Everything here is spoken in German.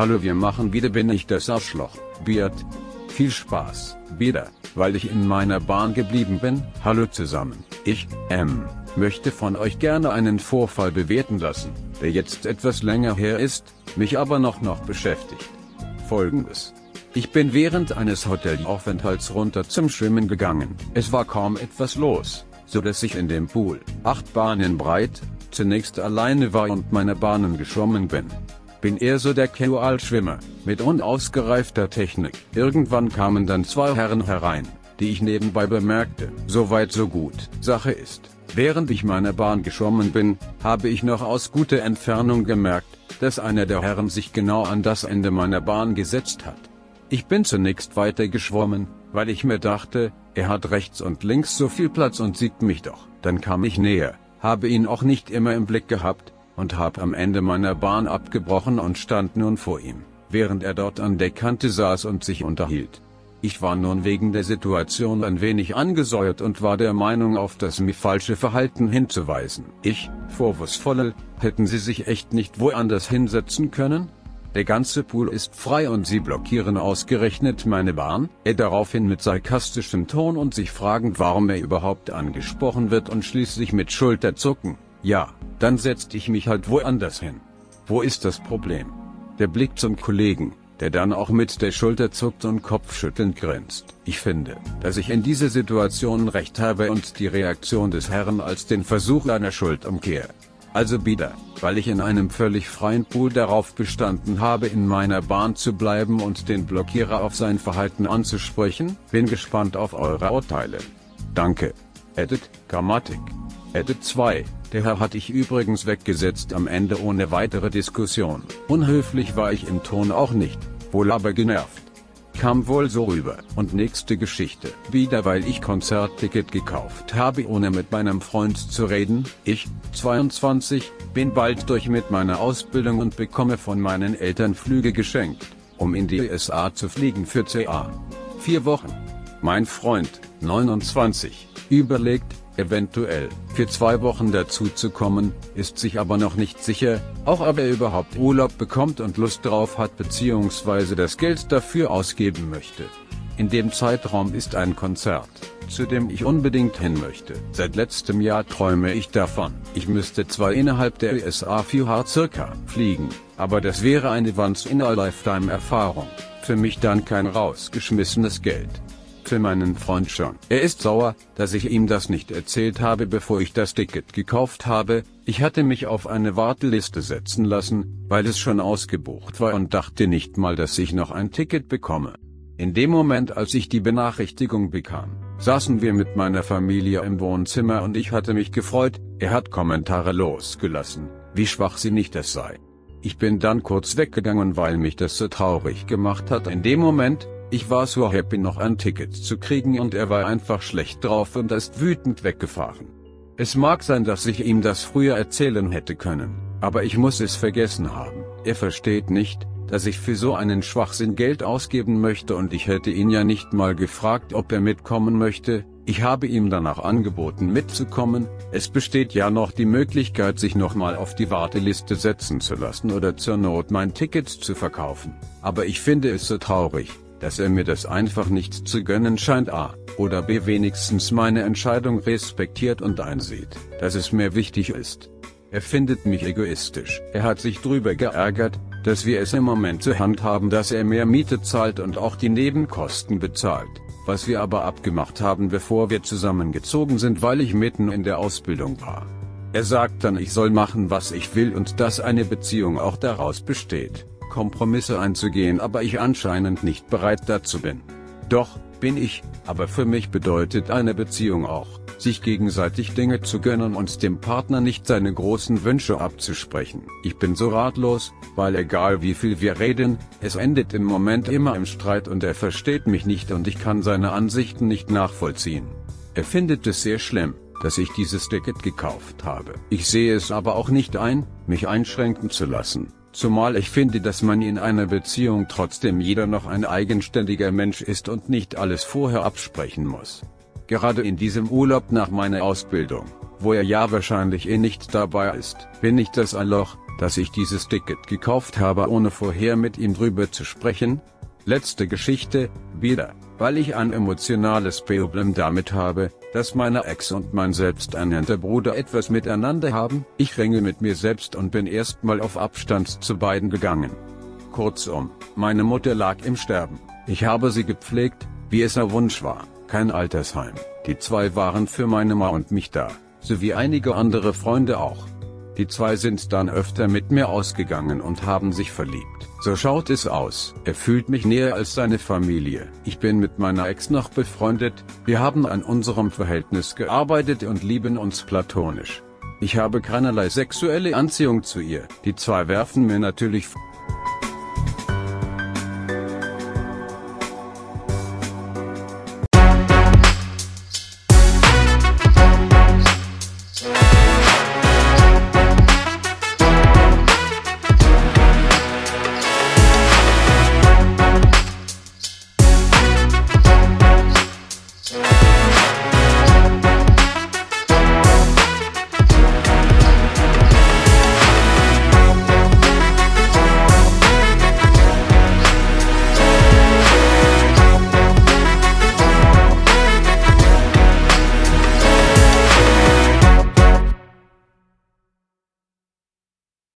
Hallo wir machen wieder bin ich das Arschloch, Beard. Viel Spaß, wieder, weil ich in meiner Bahn geblieben bin. Hallo zusammen, ich, M, möchte von euch gerne einen Vorfall bewerten lassen, der jetzt etwas länger her ist, mich aber noch noch beschäftigt. Folgendes. Ich bin während eines Hotelaufenthalts runter zum Schwimmen gegangen. Es war kaum etwas los, so dass ich in dem Pool, acht Bahnen breit, zunächst alleine war und meine Bahnen geschwommen bin. Bin eher so der Casual-Schwimmer, mit unausgereifter Technik. Irgendwann kamen dann zwei Herren herein, die ich nebenbei bemerkte. Soweit so gut. Sache ist, während ich meine Bahn geschwommen bin, habe ich noch aus guter Entfernung gemerkt, dass einer der Herren sich genau an das Ende meiner Bahn gesetzt hat. Ich bin zunächst weiter geschwommen, weil ich mir dachte, er hat rechts und links so viel Platz und sieht mich doch. Dann kam ich näher, habe ihn auch nicht immer im Blick gehabt, und hab am Ende meiner Bahn abgebrochen und stand nun vor ihm, während er dort an der Kante saß und sich unterhielt. Ich war nun wegen der Situation ein wenig angesäuert und war der Meinung auf das mir falsche Verhalten hinzuweisen. Ich, vorwurfsvolle, hätten sie sich echt nicht woanders hinsetzen können? Der ganze Pool ist frei und sie blockieren ausgerechnet meine Bahn? Er daraufhin mit sarkastischem Ton und sich fragend warum er überhaupt angesprochen wird und schließlich mit Schulterzucken. Ja, dann setzt ich mich halt woanders hin. Wo ist das Problem? Der Blick zum Kollegen, der dann auch mit der Schulter zuckt und kopfschüttelnd grinst. Ich finde, dass ich in dieser Situation recht habe und die Reaktion des Herrn als den Versuch einer Schuldumkehr. Also wieder, weil ich in einem völlig freien Pool darauf bestanden habe, in meiner Bahn zu bleiben und den Blockierer auf sein Verhalten anzusprechen, bin gespannt auf eure Urteile. Danke. Edit, Grammatik. Edit 2. Der Herr hatte ich übrigens weggesetzt am Ende ohne weitere Diskussion. Unhöflich war ich im Ton auch nicht, wohl aber genervt. Kam wohl so rüber. Und nächste Geschichte. Wieder weil ich Konzertticket gekauft habe ohne mit meinem Freund zu reden. Ich, 22, bin bald durch mit meiner Ausbildung und bekomme von meinen Eltern Flüge geschenkt, um in die USA zu fliegen für CA. Vier Wochen. Mein Freund, 29, überlegt, eventuell für zwei Wochen dazu zu kommen, ist sich aber noch nicht sicher, auch ob er überhaupt Urlaub bekommt und Lust drauf hat bzw. das Geld dafür ausgeben möchte. In dem Zeitraum ist ein Konzert, zu dem ich unbedingt hin möchte. Seit letztem Jahr träume ich davon. Ich müsste zwar innerhalb der USA 4H circa fliegen, aber das wäre eine Once-in-a-Lifetime-Erfahrung. Für mich dann kein rausgeschmissenes Geld für meinen Freund schon. Er ist sauer, dass ich ihm das nicht erzählt habe, bevor ich das Ticket gekauft habe. Ich hatte mich auf eine Warteliste setzen lassen, weil es schon ausgebucht war und dachte nicht mal, dass ich noch ein Ticket bekomme. In dem Moment, als ich die Benachrichtigung bekam, saßen wir mit meiner Familie im Wohnzimmer und ich hatte mich gefreut, er hat Kommentare losgelassen, wie schwachsinnig das sei. Ich bin dann kurz weggegangen, weil mich das so traurig gemacht hat. In dem Moment, ich war so happy noch ein Ticket zu kriegen und er war einfach schlecht drauf und ist wütend weggefahren. Es mag sein, dass ich ihm das früher erzählen hätte können, aber ich muss es vergessen haben. Er versteht nicht, dass ich für so einen Schwachsinn Geld ausgeben möchte und ich hätte ihn ja nicht mal gefragt, ob er mitkommen möchte, ich habe ihm danach angeboten mitzukommen, es besteht ja noch die Möglichkeit sich nochmal auf die Warteliste setzen zu lassen oder zur Not mein Ticket zu verkaufen. Aber ich finde es so traurig, dass er mir das einfach nicht zu gönnen scheint a, oder b wenigstens meine Entscheidung respektiert und einsieht, dass es mir wichtig ist. Er findet mich egoistisch. Er hat sich drüber geärgert, dass wir es im Moment zur Hand haben, dass er mehr Miete zahlt und auch die Nebenkosten bezahlt, was wir aber abgemacht haben, bevor wir zusammengezogen sind, weil ich mitten in der Ausbildung war. Er sagt dann, ich soll machen, was ich will und dass eine Beziehung auch daraus besteht. Kompromisse einzugehen, aber ich anscheinend nicht bereit dazu bin. Doch, bin ich, aber für mich bedeutet eine Beziehung auch, sich gegenseitig Dinge zu gönnen und dem Partner nicht seine großen Wünsche abzusprechen. Ich bin so ratlos, weil egal wie viel wir reden, es endet im Moment immer im Streit und er versteht mich nicht und ich kann seine Ansichten nicht nachvollziehen. Er findet es sehr schlimm, dass ich dieses Ticket gekauft habe. Ich sehe es aber auch nicht ein, mich einschränken zu lassen. Zumal ich finde, dass man in einer Beziehung trotzdem jeder noch ein eigenständiger Mensch ist und nicht alles vorher absprechen muss. Gerade in diesem Urlaub nach meiner Ausbildung wo er ja wahrscheinlich eh nicht dabei ist. Bin ich das Loch, dass ich dieses Ticket gekauft habe, ohne vorher mit ihm drüber zu sprechen? Letzte Geschichte, wieder, weil ich ein emotionales Problem damit habe, dass meine Ex und mein selbsternannter Bruder etwas miteinander haben. Ich ringe mit mir selbst und bin erstmal auf Abstand zu beiden gegangen. Kurzum, meine Mutter lag im Sterben. Ich habe sie gepflegt, wie es ihr Wunsch war, kein Altersheim. Die zwei waren für meine Ma und mich da, sowie einige andere Freunde auch. Die zwei sind dann öfter mit mir ausgegangen und haben sich verliebt. So schaut es aus. Er fühlt mich näher als seine Familie. Ich bin mit meiner Ex noch befreundet, wir haben an unserem Verhältnis gearbeitet und lieben uns platonisch. Ich habe keinerlei sexuelle Anziehung zu ihr. Die zwei werfen mir natürlich